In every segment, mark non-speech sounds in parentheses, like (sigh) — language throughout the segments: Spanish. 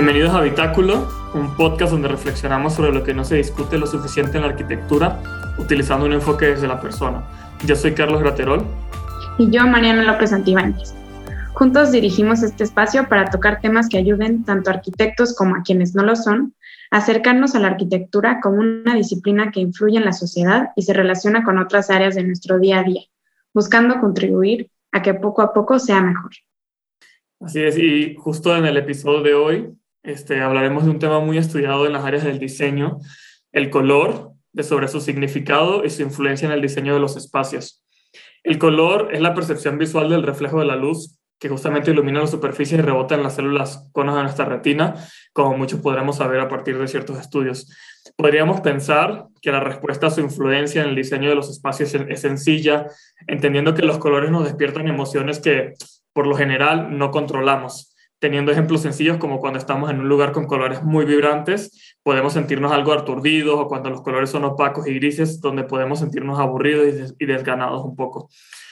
Bienvenidos a Habitáculo, un podcast donde reflexionamos sobre lo que no se discute lo suficiente en la arquitectura, utilizando un enfoque desde la persona. Yo soy Carlos Graterol. Y yo, Mariana López Antibáñez. Juntos dirigimos este espacio para tocar temas que ayuden tanto a arquitectos como a quienes no lo son a acercarnos a la arquitectura como una disciplina que influye en la sociedad y se relaciona con otras áreas de nuestro día a día, buscando contribuir a que poco a poco sea mejor. Así es, y justo en el episodio de hoy este, hablaremos de un tema muy estudiado en las áreas del diseño, el color, de sobre su significado y su influencia en el diseño de los espacios. El color es la percepción visual del reflejo de la luz que justamente ilumina la superficie y rebota en las células conas de nuestra retina, como muchos podremos saber a partir de ciertos estudios. Podríamos pensar que la respuesta a su influencia en el diseño de los espacios es sencilla, entendiendo que los colores nos despiertan emociones que por lo general no controlamos. Teniendo ejemplos sencillos como cuando estamos en un lugar con colores muy vibrantes, podemos sentirnos algo aturdidos o cuando los colores son opacos y grises, donde podemos sentirnos aburridos y desganados un poco.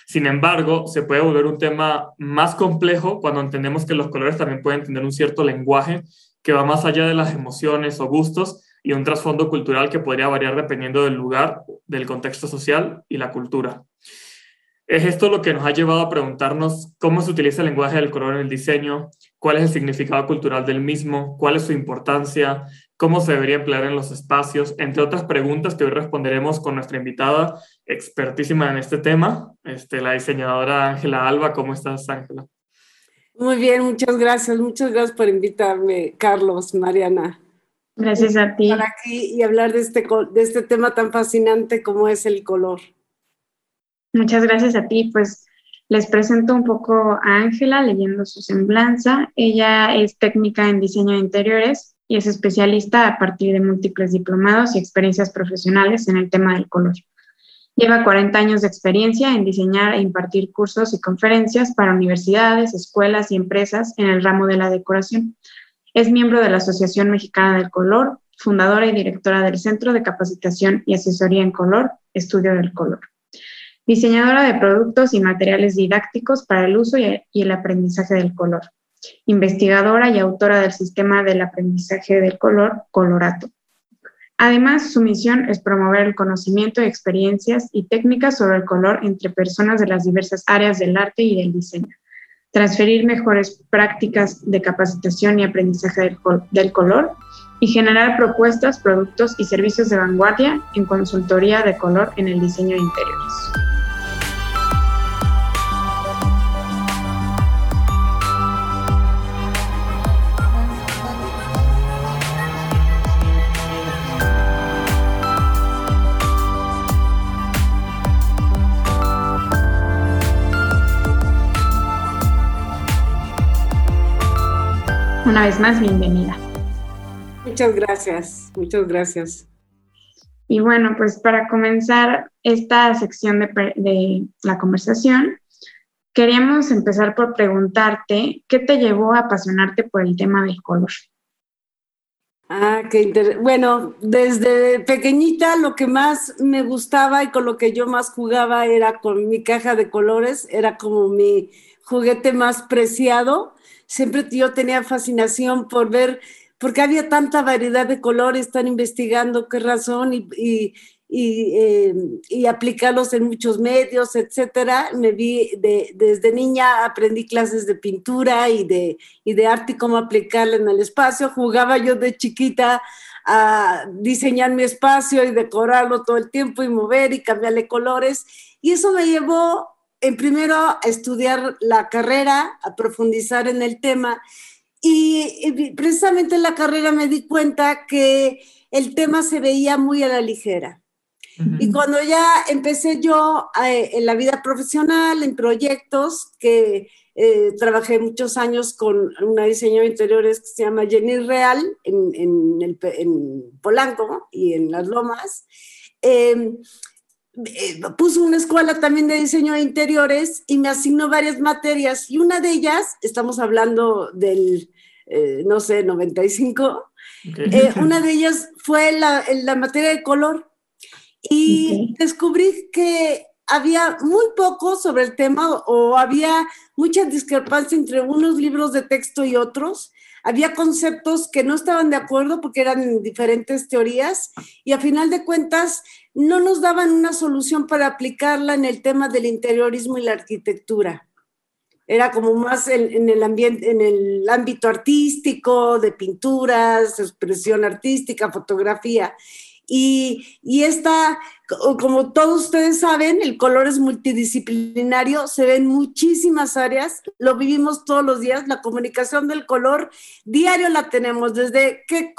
Sin embargo, se puede volver un tema más complejo cuando entendemos que los colores también pueden tener un cierto lenguaje que va más allá de las emociones o gustos y un trasfondo cultural que podría variar dependiendo del lugar, del contexto social y la cultura. Es esto lo que nos ha llevado a preguntarnos cómo se utiliza el lenguaje del color en el diseño, cuál es el significado cultural del mismo, cuál es su importancia, cómo se debería emplear en los espacios, entre otras preguntas que hoy responderemos con nuestra invitada expertísima en este tema, este, la diseñadora Ángela Alba. ¿Cómo estás, Ángela? Muy bien, muchas gracias. Muchas gracias por invitarme, Carlos, Mariana. Gracias a ti. Estar aquí y hablar de este, de este tema tan fascinante como es el color. Muchas gracias a ti. Pues les presento un poco a Ángela leyendo su semblanza. Ella es técnica en diseño de interiores y es especialista a partir de múltiples diplomados y experiencias profesionales en el tema del color. Lleva 40 años de experiencia en diseñar e impartir cursos y conferencias para universidades, escuelas y empresas en el ramo de la decoración. Es miembro de la Asociación Mexicana del Color, fundadora y directora del Centro de Capacitación y Asesoría en Color, Estudio del Color diseñadora de productos y materiales didácticos para el uso y el aprendizaje del color, investigadora y autora del sistema del aprendizaje del color, Colorato. Además, su misión es promover el conocimiento, experiencias y técnicas sobre el color entre personas de las diversas áreas del arte y del diseño, transferir mejores prácticas de capacitación y aprendizaje del, color y generar propuestas, productos y servicios de vanguardia en consultoría de color en el diseño de interiores. Una vez más, bienvenida. Muchas gracias, muchas gracias. Y bueno, pues para comenzar esta sección de, la conversación, queríamos empezar por preguntarte, ¿qué te llevó a apasionarte por el tema del color? Ah, qué interesante. Bueno, desde pequeñita lo que más me gustaba y con lo que yo más jugaba era con mi caja de colores, era como mi juguete más preciado siempre yo tenía fascinación por ver, porque había tanta variedad de colores, están investigando qué razón y, y, eh, y, aplicarlos en muchos medios, etcétera. Me vi de, desde niña, aprendí clases de pintura y de, y de arte y cómo aplicarla en el espacio. Jugaba yo de chiquita a diseñar mi espacio y decorarlo todo el tiempo y mover y cambiarle colores. Y eso me llevó en primero estudiar la carrera, a profundizar en el tema y, precisamente en la carrera me di cuenta que el tema se veía muy a la ligera. Y cuando ya empecé yo eh, en la vida profesional, en proyectos, que eh, trabajé muchos años con una diseñadora de interiores que se llama Jenny Real en, en, Polanco y en Las Lomas, eh, eh, puso una escuela también de diseño de interiores y me asignó varias materias y una de ellas, estamos hablando del, eh, no sé, 95, eh, una de ellas fue la, la materia de color y descubrí que había muy poco sobre el tema o había mucha discrepancia entre unos libros de texto y otros. había conceptos que no estaban de acuerdo porque eran diferentes teorías y a final de cuentas no nos daban una solución para aplicarla en el tema del interiorismo y la arquitectura. Era como más en, el ambiente, en el ámbito artístico, de pinturas, expresión artística, fotografía. Y, esta, como todos ustedes saben, el color es multidisciplinario, se ve en muchísimas áreas, lo vivimos todos los días, la comunicación del color diario la tenemos, desde qué,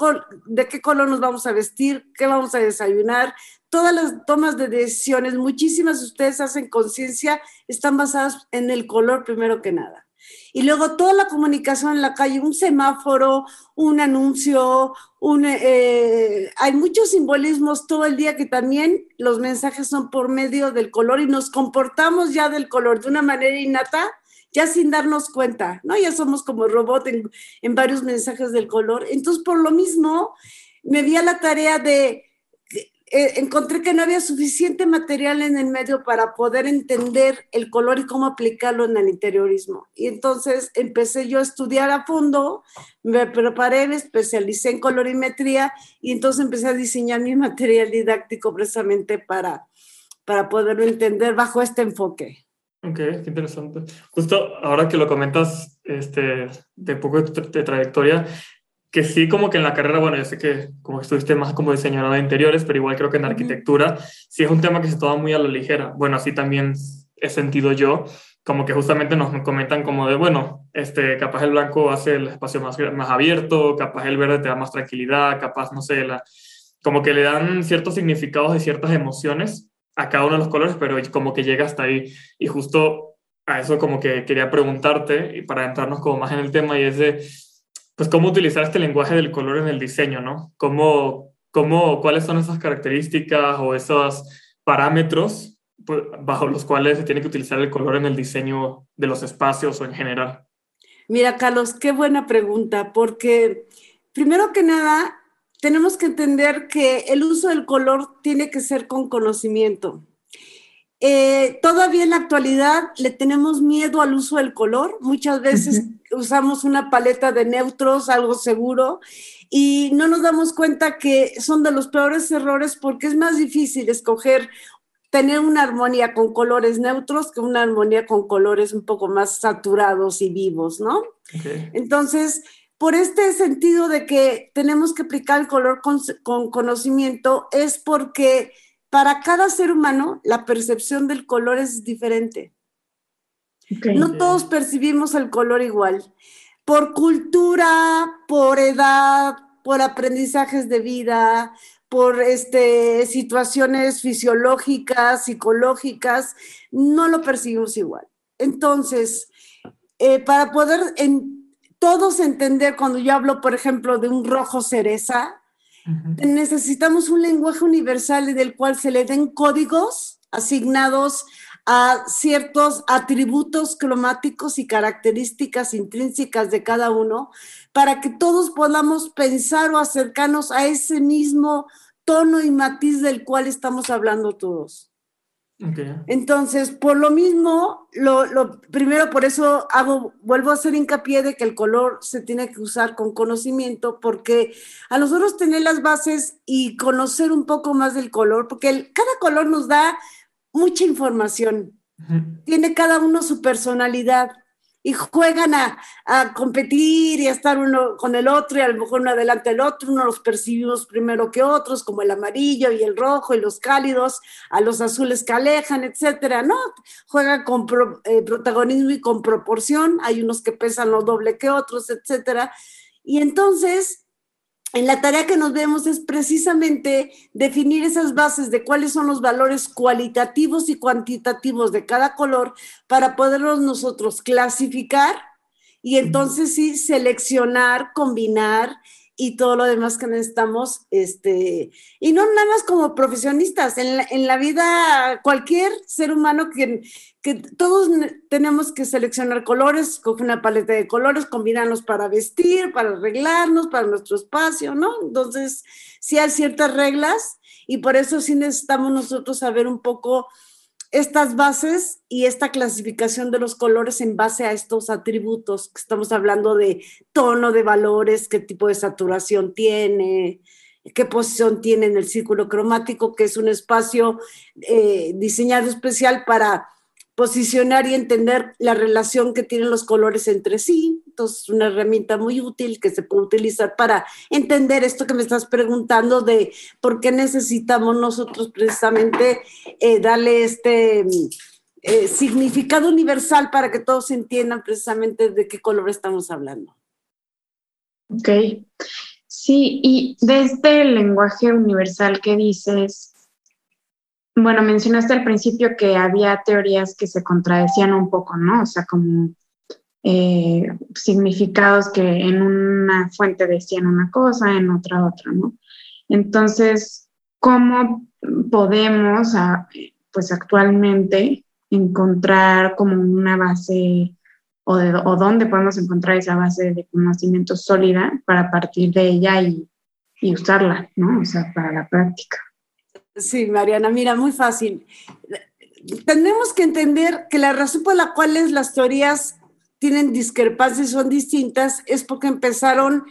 de qué color nos vamos a vestir, qué vamos a desayunar, todas las tomas de decisiones, muchísimas de ustedes hacen conciencia, están basadas en el color primero que nada. Y luego toda la comunicación en la calle, un semáforo, un anuncio, un, eh, hay muchos simbolismos todo el día que también los mensajes son por medio del color y nos comportamos ya del color de una manera innata, ya sin darnos cuenta, ¿no? Ya somos como robot en, en varios mensajes del color. Entonces, por lo mismo, me di a la tarea de eh, encontré que no había suficiente material en el medio para poder entender el color y cómo aplicarlo en el interiorismo. Y entonces empecé yo a estudiar a fondo, me preparé, me especialicé en colorimetría y entonces empecé a diseñar mi (laughs) material didáctico precisamente para, para poderlo entender bajo este enfoque. Ok, qué interesante. Justo ahora que lo comentas este, de poco de trayectoria, que sí como que en la carrera, bueno, yo sé que como estuviste más como diseñadora de interiores, pero igual creo que en arquitectura sí es un tema que se toma muy a la ligera. Bueno, así también he sentido yo, como que justamente nos comentan como de, bueno, este, capaz el blanco hace el espacio más, más abierto, capaz el verde te da más tranquilidad, capaz, no sé, la, como que le dan ciertos significados y ciertas emociones a cada uno de los colores, pero como que llega hasta ahí. Y justo a eso como que quería preguntarte, y para entrarnos como más en el tema, y es de pues cómo utilizar este lenguaje del color en el diseño, ¿no? ¿Cómo, cómo, ¿Cuáles son esas características o esos parámetros pues, bajo los cuales se tiene que utilizar el color en el diseño de los espacios o en general? Mira, Carlos, qué buena pregunta, porque primero que nada, tenemos que entender que el uso del color tiene que ser con conocimiento. Eh, todavía en la actualidad le tenemos miedo al uso del color. Muchas veces usamos una paleta de neutros, algo seguro, y no nos damos cuenta que son de los peores errores porque es más difícil escoger tener una armonía con colores neutros que una armonía con colores un poco más saturados y vivos, ¿no? Entonces, por este sentido de que tenemos que aplicar el color con, con conocimiento, es porque para cada ser humano la percepción del color es diferente. No todos percibimos el color igual. Por cultura, por edad, por aprendizajes de vida, por este, situaciones fisiológicas, psicológicas, no lo percibimos igual. Entonces, eh, para poder en, todos entender, cuando yo hablo, por ejemplo, de un rojo cereza, necesitamos un lenguaje universal del cual se le den códigos asignados a ciertos atributos cromáticos y características intrínsecas de cada uno para que todos podamos pensar o acercarnos a ese mismo tono y matiz del cual estamos hablando todos. Entonces, por lo mismo, lo, primero por eso hago, vuelvo a hacer hincapié de que el color se tiene que usar con conocimiento, porque a nosotros tener las bases y conocer un poco más del color, porque cada color nos da mucha información. Tiene cada uno su personalidad y juegan a, competir y a estar uno con el otro y a lo mejor uno adelante del otro, uno los percibimos primero que otros, como el amarillo y el rojo y los cálidos, a los azules que alejan, etcétera, ¿no? Juegan con eh, protagonismo y con proporción, hay unos que pesan lo doble que otros, etcétera. Y entonces en la tarea que nos vemos es precisamente definir esas bases de cuáles son los valores cualitativos y cuantitativos de cada color para poderlos nosotros clasificar y entonces sí seleccionar, combinar y todo lo demás que necesitamos, este, y no nada más como profesionistas, en la, en la vida cualquier ser humano que, que todos tenemos que seleccionar colores, coger una paleta de colores, combinarlos para vestir, para arreglarnos, para nuestro espacio, ¿no? Entonces, sí hay ciertas reglas y por eso sí necesitamos nosotros saber un poco estas bases y esta clasificación de los colores en base a estos atributos. Estamos hablando de tono de valores, qué tipo de saturación tiene, qué posición tiene en el círculo cromático, que es un espacio eh, diseñado especial para posicionar y entender la relación que tienen los colores entre sí. Entonces, una herramienta muy útil que se puede utilizar para entender esto que me estás preguntando de por qué necesitamos nosotros precisamente eh, darle este eh, significado universal para que todos entiendan precisamente de qué color estamos hablando. Ok. Sí, y de este lenguaje universal que dices, bueno, mencionaste al principio que había teorías que se contradecían un poco, ¿no? O sea, como eh, significados que en una fuente decían una cosa, en otra otra, ¿no? Entonces, ¿cómo podemos, ah, pues actualmente, encontrar como una base o, de, o dónde podemos encontrar esa base de conocimiento sólida para partir de ella y usarla, ¿no? O sea, para la práctica. Sí, Mariana, mira, muy fácil. Tenemos que entender que la razón por la cual las teorías tienen discrepancias, son distintas, es porque empezaron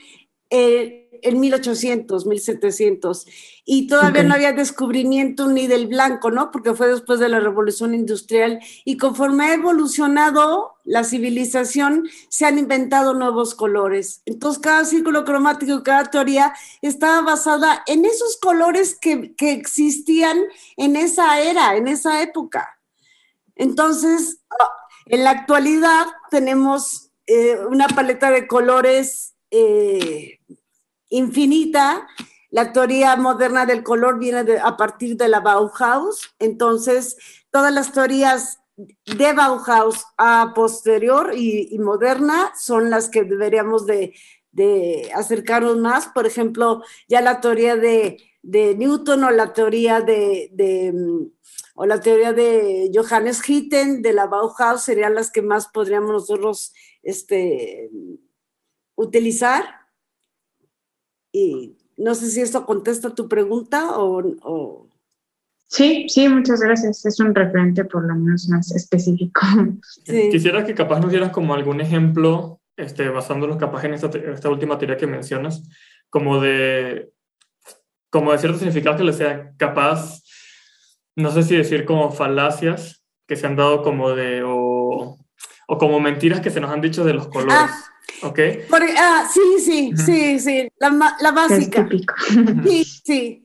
eh, en 1800, 1700, y todavía no había descubrimiento ni del blanco, ¿no? Porque fue después de la revolución industrial, y conforme ha evolucionado la civilización, se han inventado nuevos colores. Entonces, cada círculo cromático, cada teoría estaba basada en esos colores que, que existían en esa era, en esa época. Entonces, en la actualidad tenemos eh, una paleta de colores eh, infinita. La teoría moderna del color viene a partir de la Bauhaus, entonces todas las teorías de Bauhaus a posterior y, moderna son las que deberíamos de, acercarnos más. Por ejemplo, ya la teoría de, Newton o la teoría de, o la teoría de Johannes Hitten de la Bauhaus serían las que más podríamos nosotros este, utilizar. Y no sé si esto contesta tu pregunta o, Sí, sí, muchas gracias. Es un referente por lo menos más específico. (laughs) Quisiera que capaz nos dieras como algún ejemplo, este, basándonos capaz en esta, esta última teoría que mencionas, como de, como de ciertos significados que le sea capaz, no sé si decir como falacias que se han dado como de, o, o como mentiras que se nos han dicho de los colores. Ah, ¿Ok? ah, sí, sí, sí, sí, la, la básica. Sí, sí.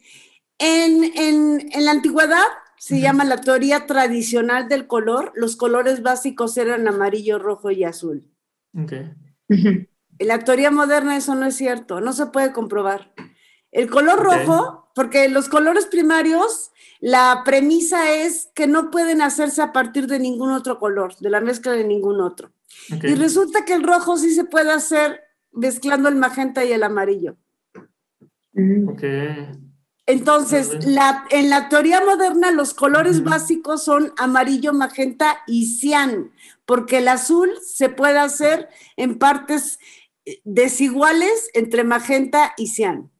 En, en, en, la antigüedad se llama la teoría tradicional del color. Los colores básicos eran amarillo, rojo y azul. Ok. En la teoría moderna eso no es cierto, no se puede comprobar. El color rojo, porque los colores primarios, la premisa es que no pueden hacerse a partir de ningún otro color, de la mezcla de ningún otro. Y resulta que el rojo sí se puede hacer mezclando el magenta y el amarillo. Ok. Entonces, la, en la teoría moderna los colores básicos son amarillo, magenta y cian, porque el azul se puede hacer en partes eh, desiguales entre magenta y cian.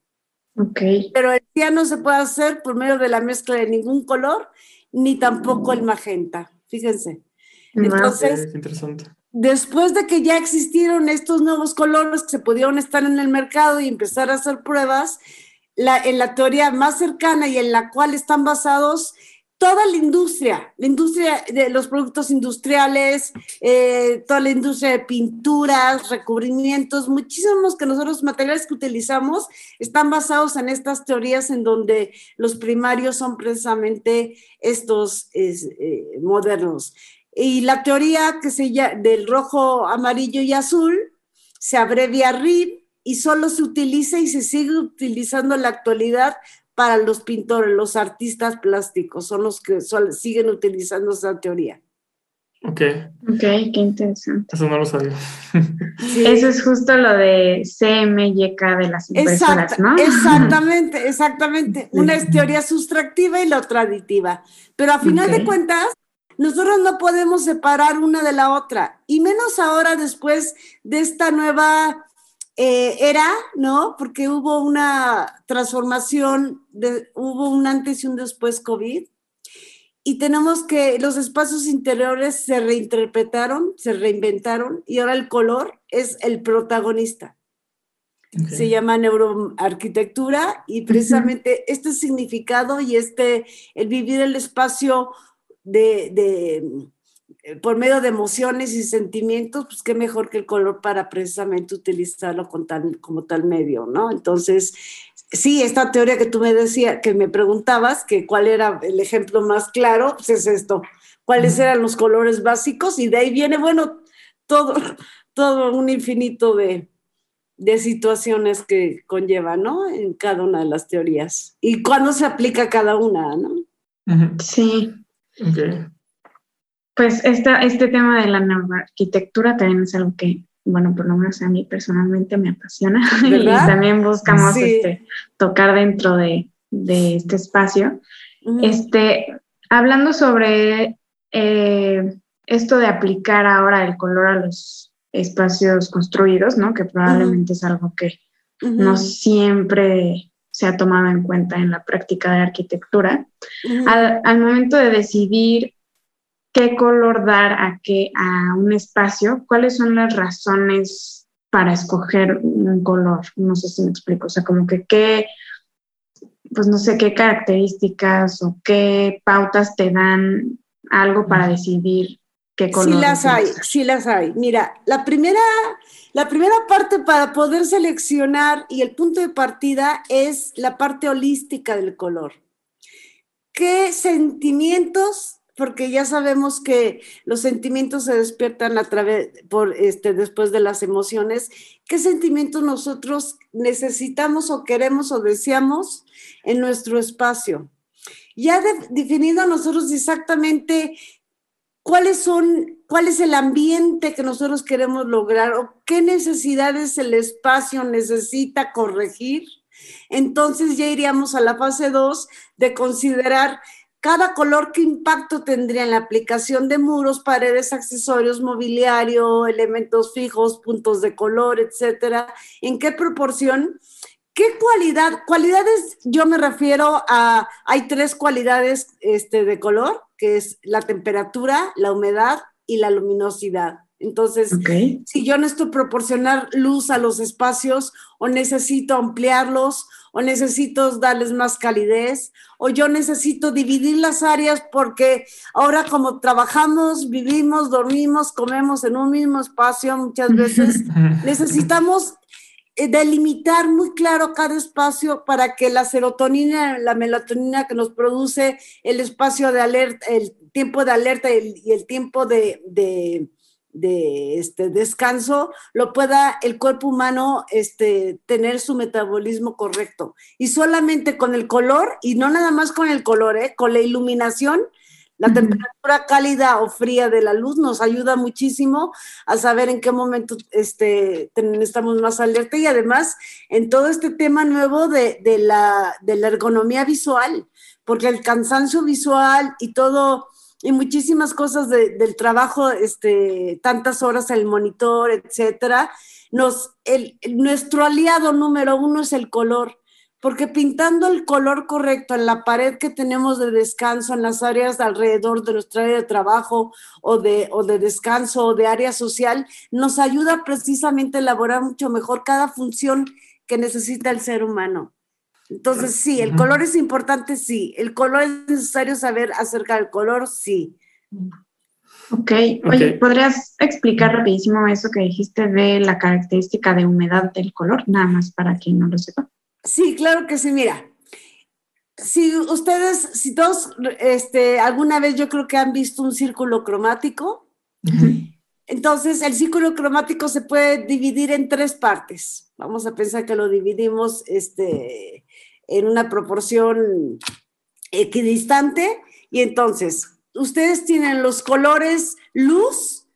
Okay. Pero el cian no se puede hacer por medio de la mezcla de ningún color, ni tampoco el magenta. Fíjense. Entonces, interesante después de que ya existieron estos nuevos colores que se pudieron estar en el mercado y empezar a hacer pruebas, en la teoría más cercana y en la cual están basados toda la industria, la industria de los productos industriales, eh, toda la industria de pinturas, recubrimientos, muchísimos que nosotros materiales que utilizamos están basados en estas teorías en donde los primarios son precisamente estos eh, modernos. Y la teoría que se llama del rojo, amarillo y azul se abrevia RIB y solo se utiliza y se sigue utilizando en la actualidad para los pintores, los artistas plásticos, son los que siguen utilizando esa teoría. Ok. Ok, qué interesante. Eso no lo sabía. Eso es justo lo de CMYK de las impresoras, ¿no? Exactamente, exactamente. Una es teoría sustractiva y la otra aditiva. Pero a final de cuentas, nosotros no podemos separar una de la otra, y menos ahora después de esta nueva eh, era, ¿no? Porque hubo una transformación, de, hubo un antes y un después COVID. y tenemos que los espacios interiores se reinterpretaron, se reinventaron y ahora el color es el protagonista. Se llama neuroarquitectura y precisamente este significado y este, el vivir el espacio de, de, por medio de emociones y sentimientos, pues qué mejor que el color para precisamente utilizarlo con tal, como tal medio, ¿no? Entonces, sí, esta teoría que tú me decías, que me preguntabas, que cuál era el ejemplo más claro, pues es esto, cuáles eran los colores básicos y de ahí viene, bueno, todo, (laughs) todo un infinito de, de situaciones que conlleva, ¿no? En cada una de las teorías. Y cuándo se aplica cada una, ¿no? Sí. Okay. Pues esta, este tema de la arquitectura también es algo que bueno, por lo menos a mí personalmente me apasiona (laughs) y también buscamos este, tocar dentro de, este espacio. este, hablando sobre eh, esto de aplicar ahora el color a los espacios construidos, ¿no? Que probablemente es algo que no siempre se ha tomado en cuenta en la práctica de arquitectura. Al, al, momento de decidir qué color dar a qué a un espacio, cuáles son las razones para escoger un color. No sé si me explico, o sea, como que qué, pues no sé qué características o qué pautas te dan algo para decidir qué color. Sí las hay, sí las hay. Mira, la primera, la primera parte para poder seleccionar y el punto de partida es la parte holística del color. ¿Qué sentimientos porque ya sabemos que los sentimientos se despiertan a través, por, este, después de las emociones. ¿Qué sentimientos nosotros necesitamos o queremos o deseamos en nuestro espacio? Ya definido nosotros exactamente cuáles son, cuál es el ambiente que nosotros queremos lograr o qué necesidades el espacio necesita corregir, entonces ya iríamos a la fase 2 de considerar cada color, qué impacto tendría en la aplicación de muros, paredes, accesorios, mobiliario, elementos fijos, puntos de color, etcétera, en qué proporción. ¿Qué cualidad? Cualidades, yo me refiero a, hay tres cualidades este, de color, que es la temperatura, la humedad y la luminosidad. Entonces, si yo necesito proporcionar luz a los espacios o necesito ampliarlos o necesito darles más calidez o yo necesito dividir las áreas porque ahora como trabajamos, vivimos, dormimos, comemos en un mismo espacio muchas veces, (laughs) necesitamos eh, delimitar muy claro cada espacio para que la serotonina, la melatonina que nos produce el espacio de alerta, el tiempo de alerta y el, tiempo de de este descanso lo pueda el cuerpo humano este, tener su metabolismo correcto. Y solamente con el color, y no nada más con el color, ¿eh? con la iluminación, la temperatura cálida o fría de la luz nos ayuda muchísimo a saber en qué momento este, estamos más alerta y además en todo este tema nuevo de, de, la, de la ergonomía visual, porque el cansancio visual y todo y muchísimas cosas del trabajo, este, tantas horas el monitor, etcétera. Nos, el, nuestro aliado número uno es el color, porque pintando el color correcto en la pared que tenemos de descanso, en las áreas alrededor de nuestra área de trabajo o de, o de descanso o de área social, nos ayuda precisamente a elaborar mucho mejor cada función que necesita el ser humano. Entonces, sí, el color es importante, sí. El color es necesario saber acerca del color, sí. Ok, oye, ¿podrías explicar rapidísimo eso que dijiste de la característica de humedad del color? Nada más para quien no lo sepa. Sí, claro que sí, mira. Si ustedes, si todos, este, alguna vez yo creo que han visto un círculo cromático, entonces el círculo cromático se puede dividir en tres partes. Vamos a pensar que lo dividimos, este, en una proporción equidistante y entonces ustedes tienen los colores luz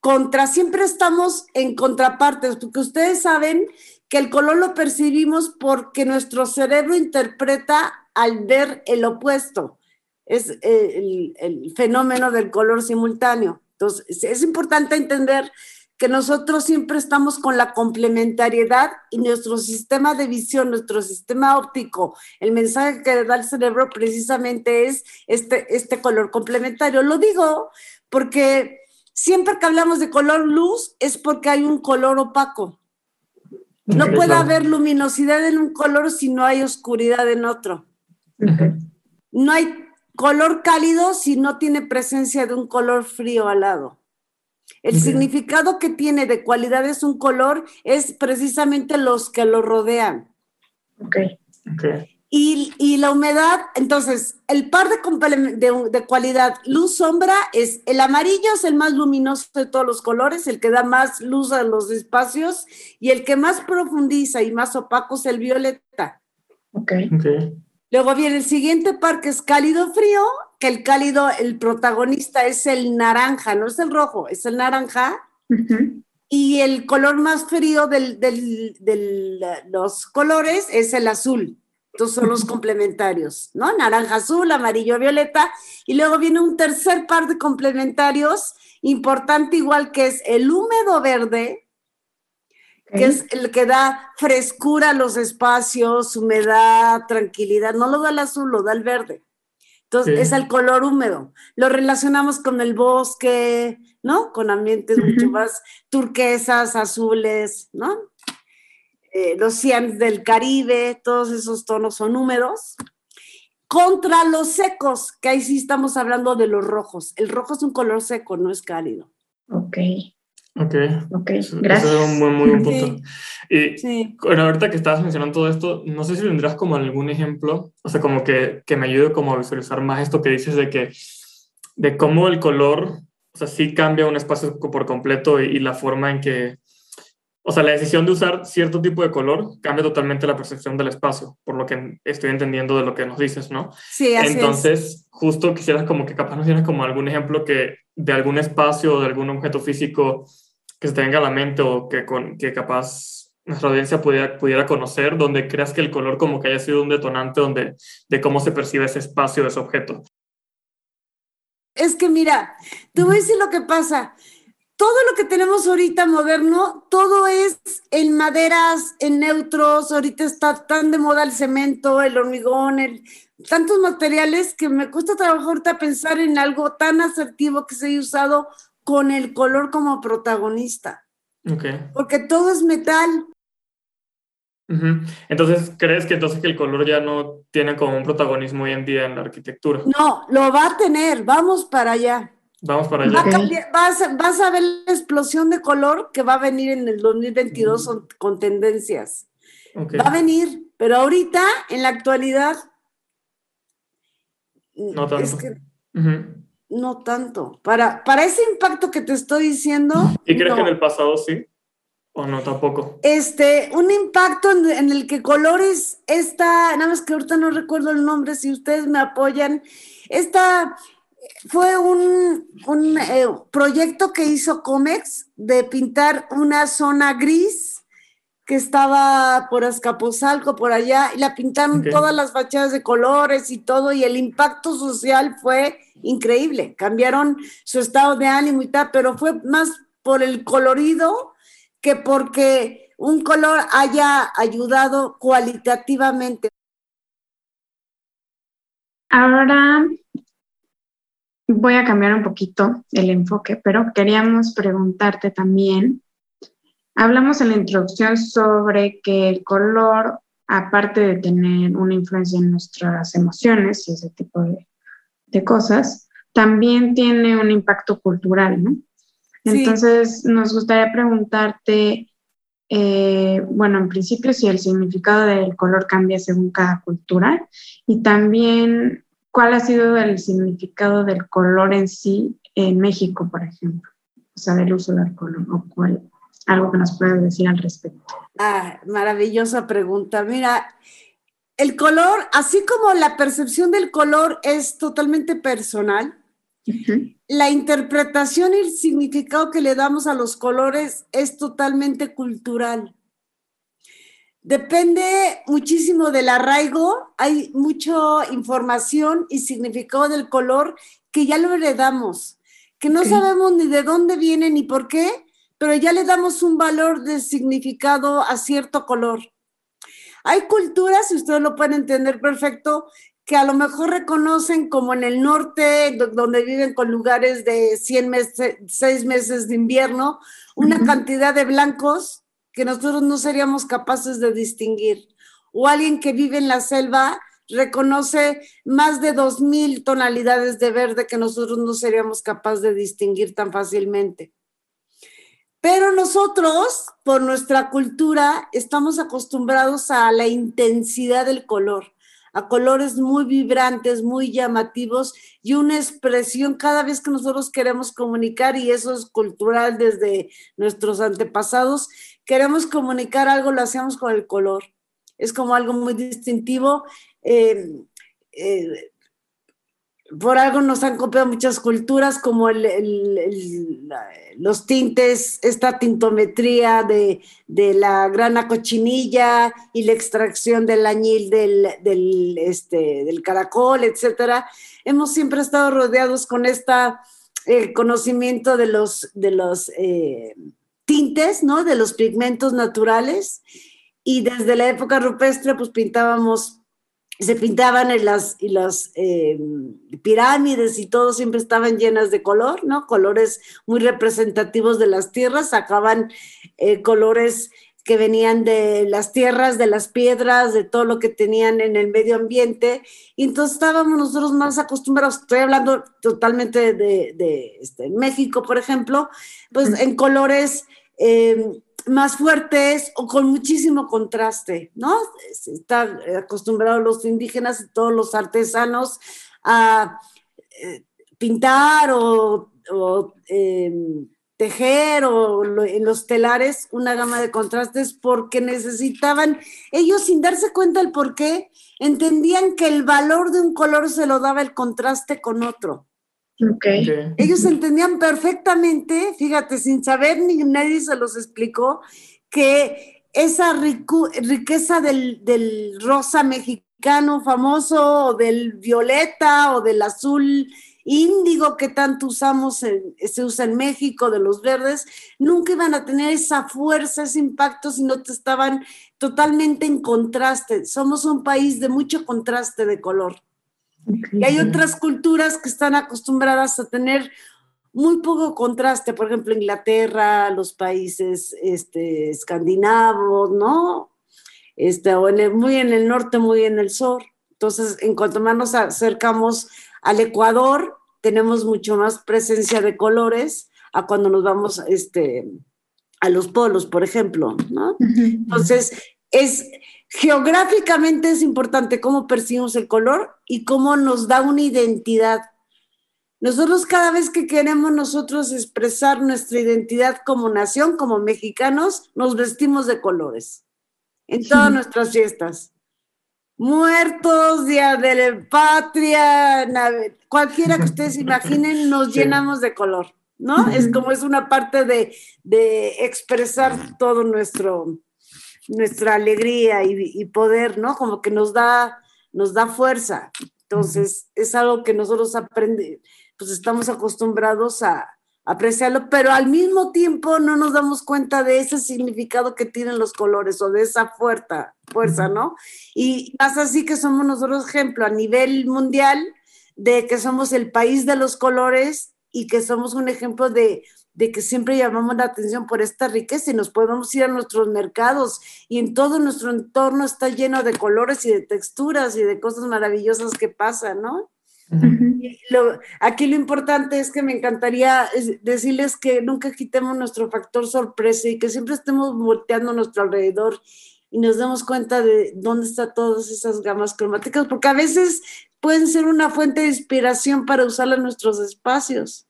contra, siempre estamos en contrapartes, porque ustedes saben que el color lo percibimos porque nuestro cerebro interpreta al ver el opuesto. Es el, el fenómeno del color simultáneo. Entonces, es importante entender que nosotros siempre estamos con la complementariedad y nuestro sistema de visión, nuestro sistema óptico, el mensaje que da el cerebro precisamente es este, este color complementario. Lo digo porque siempre que hablamos de color luz es porque hay un color opaco. No puede haber luminosidad en un color si no hay oscuridad en otro. No hay color cálido si no tiene presencia de un color frío al lado. El significado que tiene de cualidades un color es precisamente los que lo rodean. Ok. Y, la humedad, entonces, el par de, de, de cualidad luz-sombra es el amarillo, es el más luminoso de todos los colores, el que da más luz a los espacios, y el que más profundiza y más opaco es el violeta. Ok. Okay. Luego viene el siguiente par que es cálido-frío, que el cálido, el protagonista es el naranja, no es el rojo, es el naranja. Y el color más frío de los colores es el azul. Entonces son los complementarios, ¿no? Naranja, azul, amarillo, violeta. Y luego viene un tercer par de complementarios importante igual que es el húmedo verde, que es el que da frescura a los espacios, humedad, tranquilidad. No lo da el azul, lo da el verde. Entonces es el color húmedo. Lo relacionamos con el bosque, ¿no? Con ambientes mucho más turquesas, azules, ¿no? Eh, los cians del Caribe, todos esos tonos son húmedos. Contra los secos, que ahí sí estamos hablando de los rojos. El rojo es un color seco, no es cálido. Ok. Ok. Ok, gracias. Eso es un muy, muy buen punto. Y sí. bueno, ahorita que estabas mencionando todo esto, no sé si tendrás como algún ejemplo, o sea, como que, que me ayude como a visualizar más esto que dices de que, de cómo el color, o sea, sí cambia un espacio por completo y, y la forma en que, o sea, la decisión de usar cierto tipo de color cambia totalmente la percepción del espacio, por lo que estoy entendiendo de lo que nos dices, ¿no? Sí, así Entonces, es. justo quisieras como que capaz nos tienes como algún ejemplo que de algún espacio o de algún objeto físico que se te a la mente o que, con, que capaz nuestra audiencia pudiera, pudiera conocer, donde creas que el color como que haya sido un detonante donde, de cómo se percibe ese espacio, ese objeto. Es que mira, te voy a decir lo que pasa todo lo que tenemos ahorita moderno, todo es en maderas, en neutros, ahorita está tan de moda el cemento, el hormigón, el, tantos materiales que me cuesta trabajo ahorita pensar en algo tan asertivo que se haya usado con el color como protagonista. Okay. Porque todo es metal. Uh -huh. Entonces, ¿crees que entonces que el color ya no tiene como un protagonismo hoy en día en la arquitectura? No, lo va a tener, vamos para allá. Vamos para allá. Va a cambiar, vas, vas, a ver la explosión de color que va a venir en el 2022 mm. con tendencias. Okay. Va a venir, pero ahorita, en la actualidad, no tanto. Es que, uh -huh. No tanto. Para, para ese impacto que te estoy diciendo. ¿Y crees no. que en el pasado sí? ¿O no tampoco? Este, un impacto en, en, el que colores, esta, nada más que ahorita no recuerdo el nombre, si ustedes me apoyan, esta fue un, un eh, proyecto que hizo Comex de pintar una zona gris que estaba por Azcapotzalco, por allá, y la pintaron okay. todas las fachadas de colores y todo, y el impacto social fue increíble. Cambiaron su estado de ánimo y tal, pero fue más por el colorido que porque un color haya ayudado cualitativamente. Ahora voy a cambiar un poquito el enfoque, pero queríamos preguntarte también, hablamos en la introducción sobre que el color, aparte de tener una influencia en nuestras emociones y ese tipo de, de cosas, también tiene un impacto cultural, ¿no? Sí. Entonces, nos gustaría preguntarte, eh, bueno, en principio, si el significado del color cambia según cada cultura y también cuál ha sido el significado del color en sí en México, por ejemplo, o sea, del uso del color, o cuál, algo que nos puedas decir al respecto. Ah, maravillosa pregunta. Mira, el color, así como la percepción del color es totalmente personal, uh -huh. la interpretación y el significado que le damos a los colores es totalmente cultural. Depende muchísimo del arraigo, hay mucha información y significado del color que ya lo heredamos, que no okay. sabemos ni de dónde viene ni por qué, pero ya le damos un valor de significado a cierto color. Hay culturas, y ustedes lo pueden entender perfecto, que a lo mejor reconocen como en el norte, donde viven con lugares de 100 meses, 6 meses de invierno, una cantidad de blancos que nosotros no seríamos capaces de distinguir. O alguien que vive en la selva reconoce más de 2.000 tonalidades de verde que nosotros no seríamos capaces de distinguir tan fácilmente. Pero nosotros, por nuestra cultura, estamos acostumbrados a la intensidad del color, a colores muy vibrantes, muy llamativos y una expresión cada vez que nosotros queremos comunicar, y eso es cultural desde nuestros antepasados, queremos comunicar algo, lo hacemos con el color. Es como algo muy distintivo. Eh, eh, por algo nos han copiado muchas culturas como los tintes, esta tintometría de, la grana cochinilla y la extracción del añil del, este, del caracol, etcétera. Hemos siempre estado rodeados con este conocimiento de los, de los eh, tintes, ¿no? De los pigmentos naturales. Y desde la época rupestre, pues pintábamos se pintaban en las, y las eh, pirámides y todo siempre estaban llenas de color, ¿no? Colores muy representativos de las tierras, sacaban eh, colores que venían de las tierras, de las piedras, de todo lo que tenían en el medio ambiente. Y entonces estábamos nosotros más acostumbrados, estoy hablando totalmente de, de este, México, por ejemplo, pues en colores eh, más fuertes o con muchísimo contraste, ¿no? Están acostumbrados los indígenas y todos los artesanos a eh, pintar o, em, tejer o en los telares una gama de contrastes porque necesitaban, ellos sin darse cuenta del por qué, entendían que el valor de un color se lo daba el contraste con otro. Ellos entendían perfectamente, fíjate, sin saber ni nadie se los explicó, que esa riqueza del, rosa mexicano famoso, o del violeta, o del azul índigo que tanto usamos, se usa en México, de los verdes, nunca iban a tener esa fuerza, ese impacto si no te estaban totalmente en contraste. Somos un país de mucho contraste de color. Y hay otras culturas que están acostumbradas a tener muy poco contraste, por ejemplo, Inglaterra, los países este, escandinavos, ¿no? Este, o muy en el norte, muy en el sur. Entonces, en cuanto más nos acercamos al Ecuador, tenemos mucho más presencia de colores a cuando nos vamos este, a los polos, por ejemplo, ¿no? Entonces, es, Geográficamente es importante cómo percibimos el color y cómo nos da una identidad. Nosotros cada vez que queremos nosotros expresar nuestra identidad como nación, como mexicanos, nos vestimos de colores en todas nuestras fiestas. Muertos, Día de la Patria, cualquiera que ustedes imaginen, (laughs) nos llenamos de color, ¿no? Es como es una parte de, de expresar todo nuestro, nuestra alegría y, poder, ¿no? Como que nos da, nos da fuerza. Entonces, es algo que nosotros aprendemos, pues estamos acostumbrados a apreciarlo, pero al mismo tiempo no nos damos cuenta de ese significado que tienen los colores o de esa fuerza, fuerza, ¿no? Y más así que somos nosotros ejemplo a nivel mundial de que somos el país de los colores y que somos un ejemplo de, de que siempre llamamos la atención por esta riqueza y nos podemos ir a nuestros mercados y en todo nuestro entorno está lleno de colores y de texturas y de cosas maravillosas que pasan, ¿no? aquí lo importante es que me encantaría decirles que nunca quitemos nuestro factor sorpresa y que siempre estemos volteando a nuestro alrededor y nos demos cuenta de dónde están todas esas gamas cromáticas, porque a veces pueden ser una fuente de inspiración para usarla en nuestros espacios.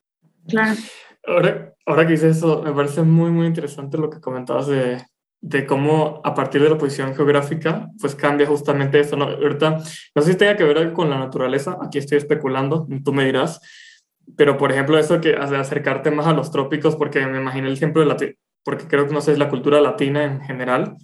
Claro. Ahora, ahora que dices eso, me parece muy, muy interesante lo que comentabas de, de cómo a partir de la posición geográfica, pues cambia justamente eso. ¿no? Ahorita, no sé si tenga que ver con la naturaleza, aquí estoy especulando, tú me dirás, pero por ejemplo eso que hace acercarte más a los trópicos, porque me imagino el ejemplo de la, porque creo que no sé, es la cultura latina en general,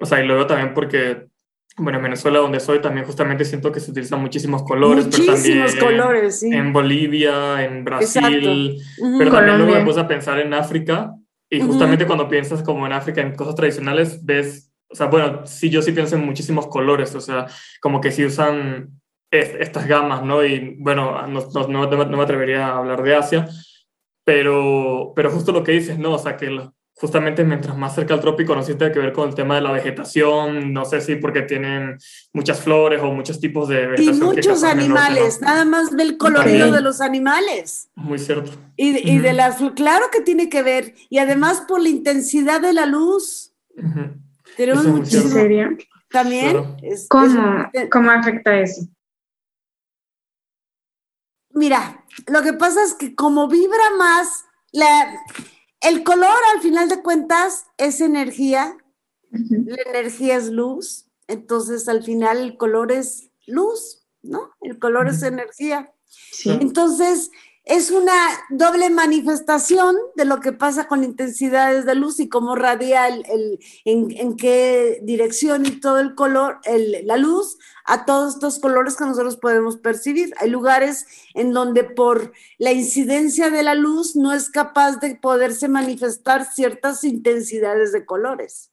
o sea, y luego también porque bueno, en Venezuela, donde soy, también justamente siento que se utilizan muchísimos colores. Muchísimos colores, sí. En Bolivia, en Brasil. Pero también luego me puse a pensar en África Y justamente cuando piensas como en África, en cosas tradicionales, ves, o sea, bueno, sí, yo sí pienso en muchísimos colores, o sea, como que sí usan estas gamas, ¿no? Y bueno, no, no, no, me atrevería a hablar de Asia, pero, pero justo lo que dices, ¿no? O sea, que justamente mientras más cerca al trópico, no sé si tiene que ver con el tema de la vegetación, no sé si porque tienen muchas flores o muchos tipos de vegetación. Y muchos animales, nada más del colorido de los animales. Muy cierto. Y, y de las, claro que tiene que ver, y además por la intensidad de la luz. Tenemos muchísimo. serio? También. ¿Cómo, ¿Cómo afecta eso? Mira, lo que pasa es que como vibra más, la, el color al final de cuentas es energía, la energía es luz, entonces al final el color es luz, ¿no? El color es energía. Entonces, es una doble manifestación de lo que pasa con intensidades de luz y cómo radia el, en, qué dirección y todo el color, la luz a todos estos colores que nosotros podemos percibir. Hay lugares en donde por la incidencia de la luz no es capaz de poderse manifestar ciertas intensidades de colores.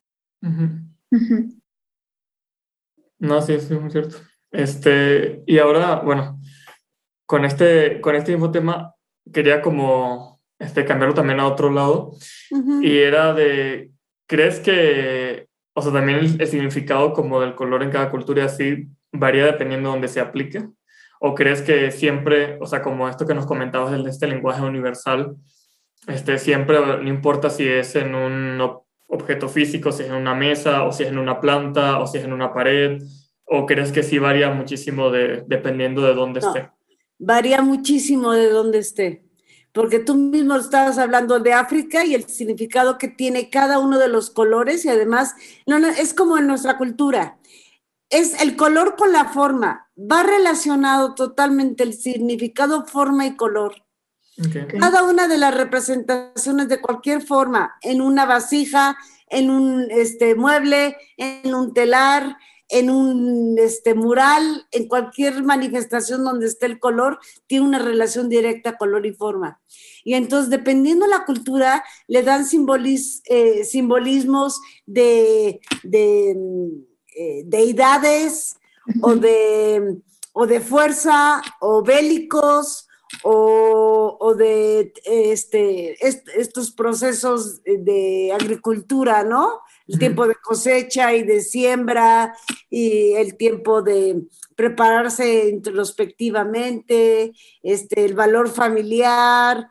No, sí, sí, muy cierto. Este, y ahora, bueno, con este, con este mismo tema quería como este, cambiarlo también a otro lado y era de, ¿crees que, o sea, también el, significado como del color en cada cultura así varía dependiendo de dónde se aplique? ¿O crees que siempre, o sea, como esto que nos comentabas de este lenguaje universal, este, siempre, no importa si es en un objeto físico, si es en una mesa, o si es en una planta, o si es en una pared, o crees que sí varía muchísimo de, dependiendo de dónde esté? Varía muchísimo de dónde esté, porque tú mismo estabas hablando de África y el significado que tiene cada uno de los colores y además no, es como en nuestra cultura. Es el color con la forma, va relacionado totalmente el significado, forma y color. Cada una de las representaciones de cualquier forma, en una vasija, en un este, mueble, en un telar, en un este, mural, en cualquier manifestación donde esté el color, tiene una relación directa color y forma. Y entonces, dependiendo de la cultura, le dan eh, simbolismos de, de eh, deidades o de, o de fuerza o bélicos o, de este, estos procesos de agricultura, ¿no? El tiempo de cosecha y de siembra y el tiempo de prepararse introspectivamente, este, el valor familiar.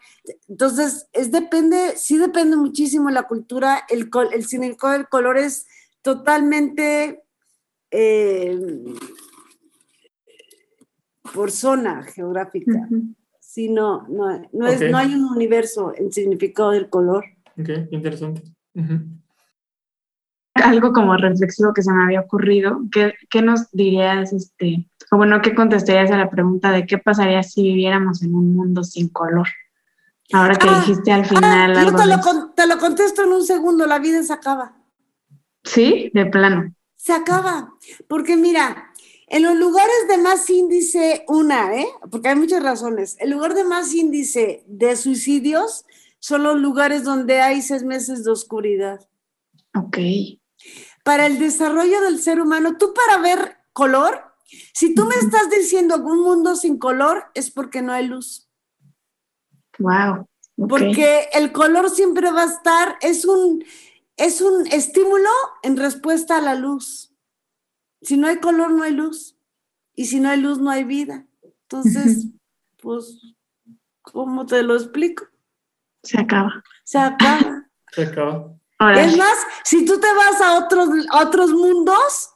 Entonces, es depende, sí depende muchísimo la cultura, el, el significado del color es totalmente eh, por zona geográfica. no, no, es, no hay un universo en significado del color. Ok, interesante algo como reflexivo que se me había ocurrido. ¿Qué, qué nos dirías, este, o bueno, qué contestarías a la pregunta de qué pasaría si viviéramos en un mundo sin color? Ahora que ah, dijiste al final. Ah, yo te lo, te lo contesto en un segundo, la vida se acaba. Sí, de plano. Se acaba, porque mira, en los lugares de más índice, una, ¿eh? porque hay muchas razones, el lugar de más índice de suicidios son los lugares donde hay seis meses de oscuridad. Ok para el desarrollo del ser humano, tú para ver color, si tú me estás diciendo un mundo sin color, es porque no hay luz. Wow. Porque el color siempre va a estar, es un, es un estímulo en respuesta a la luz. Si no hay color, no hay luz. Y si no hay luz, no hay vida. Entonces, pues, ¿cómo te lo explico? Se acaba. Se acaba. Se acaba. Es más, si tú te vas a otros, otros mundos,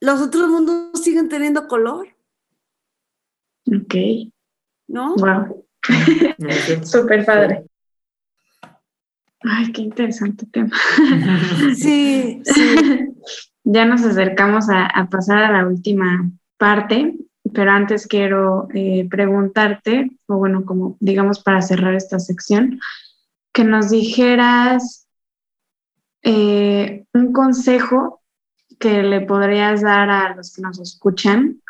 los otros mundos siguen teniendo color. Ok. ¿No? Wow. (laughs) Súper padre. Ay, qué interesante tema. (laughs) sí, sí. (laughs) Ya nos acercamos a, pasar a la última parte, pero antes quiero eh, preguntarte, o bueno, como digamos para cerrar esta sección, que nos dijeras eh, un consejo que le podrías dar a los que nos escuchan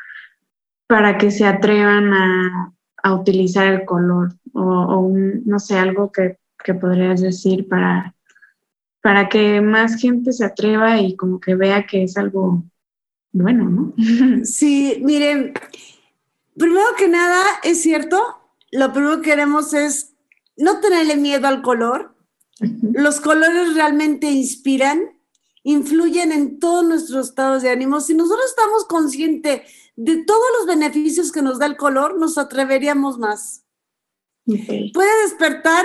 para que se atrevan a, utilizar el color o, no sé, algo que, que podrías decir para, para que más gente se atreva y como que vea que es algo bueno, ¿no? (laughs) Sí, miren, primero que nada, es cierto, lo primero que queremos es no tenerle miedo al color. Los colores realmente inspiran, influyen en todos nuestros estados de ánimo. Si nosotros estamos conscientes de todos los beneficios que nos da el color, nos atreveríamos más. Puede despertar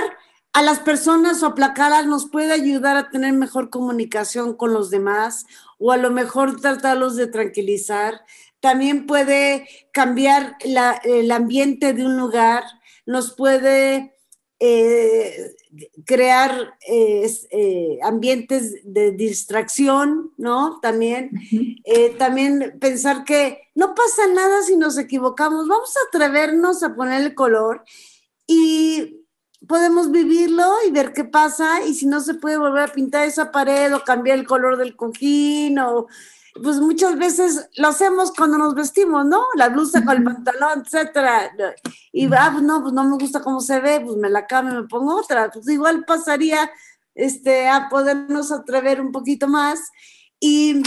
a las personas o aplacarlas, nos puede ayudar a tener mejor comunicación con los demás o a lo mejor tratarlos de tranquilizar. También puede cambiar el ambiente de un lugar, nos puede eh, crear eh, ambientes de distracción, ¿no? También, eh, también pensar que no pasa nada si nos equivocamos, vamos a atrevernos a poner el color y podemos vivirlo y ver qué pasa y si no se puede volver a pintar esa pared o cambiar el color del cojín o pues muchas veces lo hacemos cuando nos vestimos, ¿no? La blusa con el pantalón, etcétera. Y ah, pues no, pues no me gusta cómo se ve, pues me la cambio, me pongo otra. Pues igual pasaría este, a podernos atrever un poquito más. Y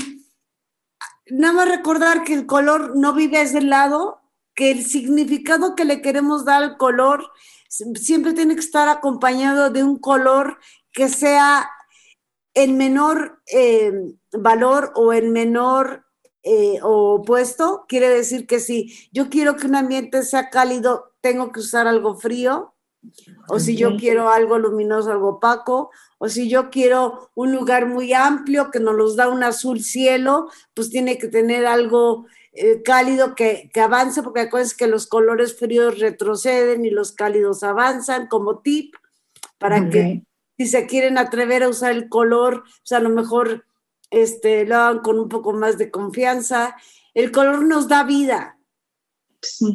nada más recordar que el color no vive a ese lado, que el significado que le queremos dar al color siempre tiene que estar acompañado de un color que sea en menor eh, valor o en menor eh, o opuesto, quiere decir que si yo quiero que un ambiente sea cálido, tengo que usar algo frío, o si yo quiero algo luminoso, algo opaco, o si yo quiero un lugar muy amplio que nos los da un azul cielo, pues tiene que tener algo eh, cálido que, que, avance, porque acuérdense que los colores fríos retroceden y los cálidos avanzan como tip, para que si se quieren atrever a usar el color, pues a lo mejor este, lo hagan con un poco más de confianza. El color nos da vida.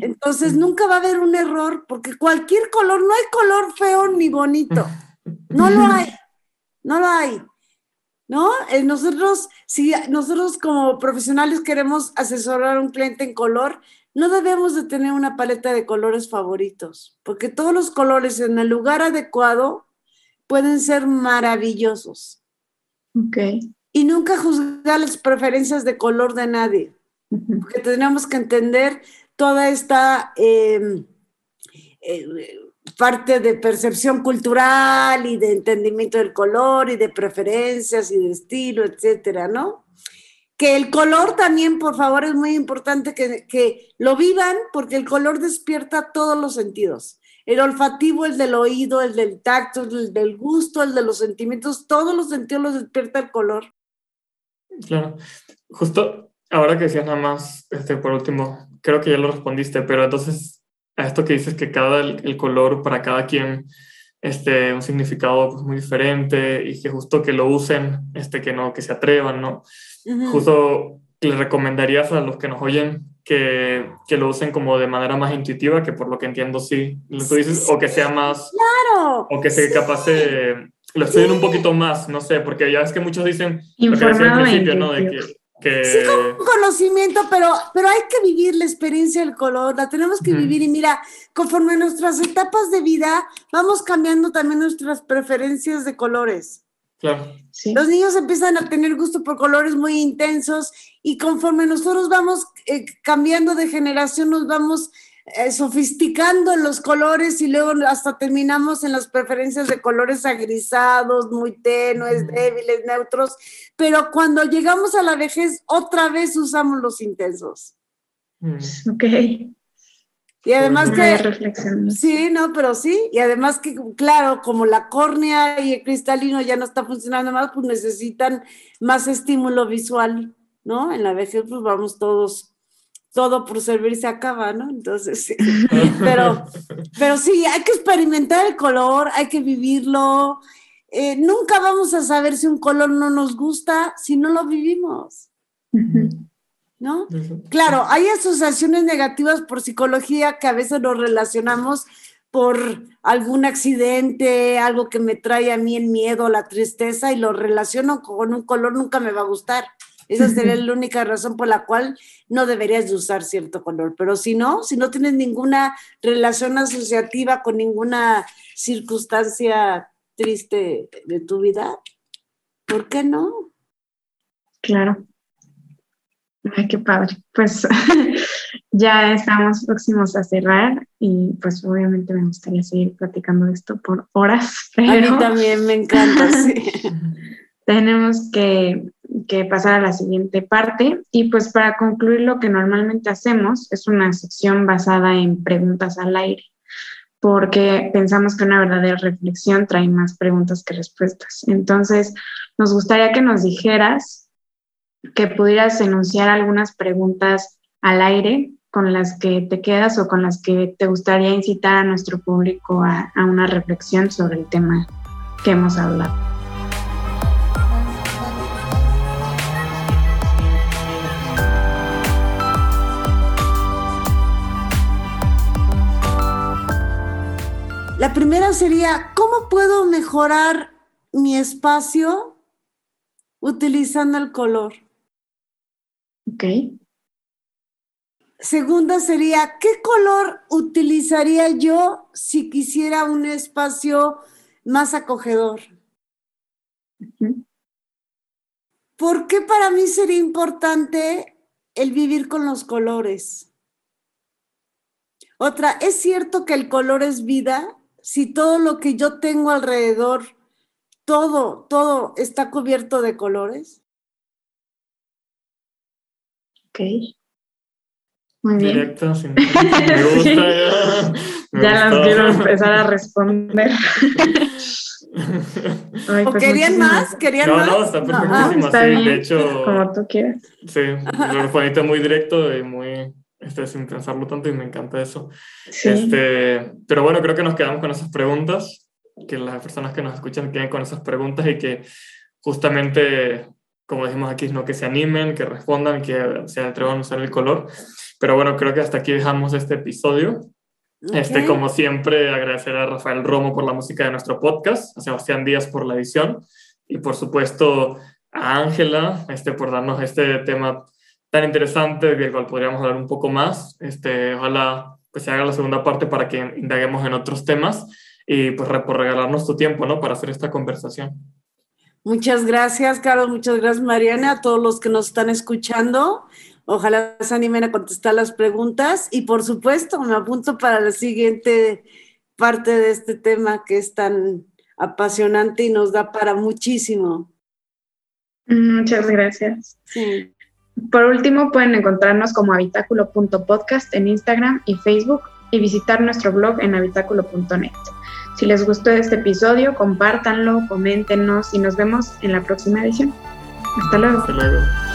Entonces nunca va a haber un error porque cualquier color, no hay color feo ni bonito. No lo hay. No lo hay. ¿No? Eh, nosotros, si nosotros como profesionales queremos asesorar a un cliente en color, no debemos de tener una paleta de colores favoritos, porque todos los colores en el lugar adecuado pueden ser maravillosos. Ok. Y nunca juzgar las preferencias de color de nadie, porque tenemos que entender toda esta em, eh, parte de percepción cultural y de entendimiento del color y de preferencias y de estilo, etcétera, ¿no? Que el color también, por favor, es muy importante que, que lo vivan porque el color despierta todos los sentidos el olfativo, el del oído, el del tacto, el del gusto, el de los sentimientos, todos los sentidos los despierta el color. Claro, justo ahora que decías nada más, este, por último, creo que ya lo respondiste, pero entonces a esto que dices que cada el, color para cada quien este un significado pues, muy diferente y que justo que lo usen, este que no que se atrevan, ¿no? Justo le recomendarías a los que nos oyen que, que, lo usen como de manera más intuitiva, que por lo que entiendo sí, tú dices, o que sea más... Claro. O que sea capaz de... Lo estudien un poquito más, no sé, porque ya es que muchos dicen... Informado principio, ¿no? De que, que... Sí, con conocimiento, pero, pero hay que vivir la experiencia del color, la tenemos que vivir y mira, conforme nuestras etapas de vida, vamos cambiando también nuestras preferencias de colores. Los niños empiezan a tener gusto por colores muy intensos y conforme nosotros vamos eh, cambiando de generación, nos vamos eh, sofisticando en los colores y luego hasta terminamos en las preferencias de colores agrisados, muy tenues, débiles, neutros, pero cuando llegamos a la vejez, otra vez usamos los intensos. Ok. Y además que... Sí, no, pero sí. Y además que, claro, como la córnea y el cristalino ya no está funcionando más, pues necesitan más estímulo visual, ¿no? En la vejez, pues vamos todos, todo por servir se acaba, ¿no? Entonces, sí. (laughs) pero, pero sí, hay que experimentar el color, hay que vivirlo. Eh, nunca vamos a saber si un color no nos gusta si no lo vivimos. ¿no? Claro, hay asociaciones negativas por psicología que a veces nos relacionamos por algún accidente, algo que me trae a mí el miedo, la tristeza, y lo relaciono con un color, nunca me va a gustar. Esa sería la única razón por la cual no deberías de usar cierto color. Pero si no, si no tienes ninguna relación asociativa con ninguna circunstancia triste de tu vida, ¿por qué no? Claro. Ay, qué padre. Pues (laughs) ya estamos próximos a cerrar y pues obviamente me gustaría seguir platicando de esto por horas. (laughs) A mí también me encanta, sí. (laughs) tenemos que, que, pasar a la siguiente parte y pues para concluir lo que normalmente hacemos es una sección basada en preguntas al aire porque pensamos que una verdadera reflexión trae más preguntas que respuestas. Entonces, nos gustaría que nos dijeras que pudieras enunciar algunas preguntas al aire con las que te quedas o con las que te gustaría incitar a nuestro público a, a una reflexión sobre el tema que hemos hablado. La primera sería, ¿cómo puedo mejorar mi espacio utilizando el color? Ok. Segunda sería, ¿qué color utilizaría yo si quisiera un espacio más acogedor? ¿Por qué para mí sería importante el vivir con los colores? Otra, ¿es cierto que el color es vida? Si todo lo que yo tengo alrededor, todo, todo está cubierto de colores. Ok. Muy bien. Directo, sin, (laughs) me gusta ya. Me Ya las quiero empezar a responder. (laughs) Ay, ¿O pues querían muchísimas más? ¿Querían No, más? no, está Ah, perfectísimo. Está sí, bien, de hecho, como tú quieras. sí, lo muy directo y muy, este, sin pensarlo tanto y me encanta eso. Sí. Este, pero bueno, creo que nos quedamos con esas preguntas, que las personas que nos escuchan queden con esas preguntas y que justamente, como dijimos aquí, no que se animen, que respondan, que se atrevan a usar el color. Pero bueno, creo que hasta aquí dejamos este episodio. Este, Ok. como siempre, agradecer a Rafael Romo por la música de nuestro podcast, a Sebastián Díaz por la edición y por supuesto a Ángela este, por darnos este tema tan interesante del cual podríamos hablar un poco más. Este, ojalá pues, se haga la segunda parte para que indaguemos en otros temas y pues re- por regalarnos tu tiempo ¿no? para hacer esta conversación. Muchas gracias, Carlos. Muchas gracias, Mariana, a todos los que nos están escuchando. Ojalá se animen a contestar las preguntas y, por supuesto, me apunto para la siguiente parte de este tema que es tan apasionante y nos da para muchísimo. Muchas gracias. Sí. Por último, pueden encontrarnos como habitáculo.podcast en Instagram y Facebook y visitar nuestro blog en habitáculo.net. Si les gustó este episodio, compártanlo, coméntenos y nos vemos en la próxima edición. Hasta luego. Hasta luego.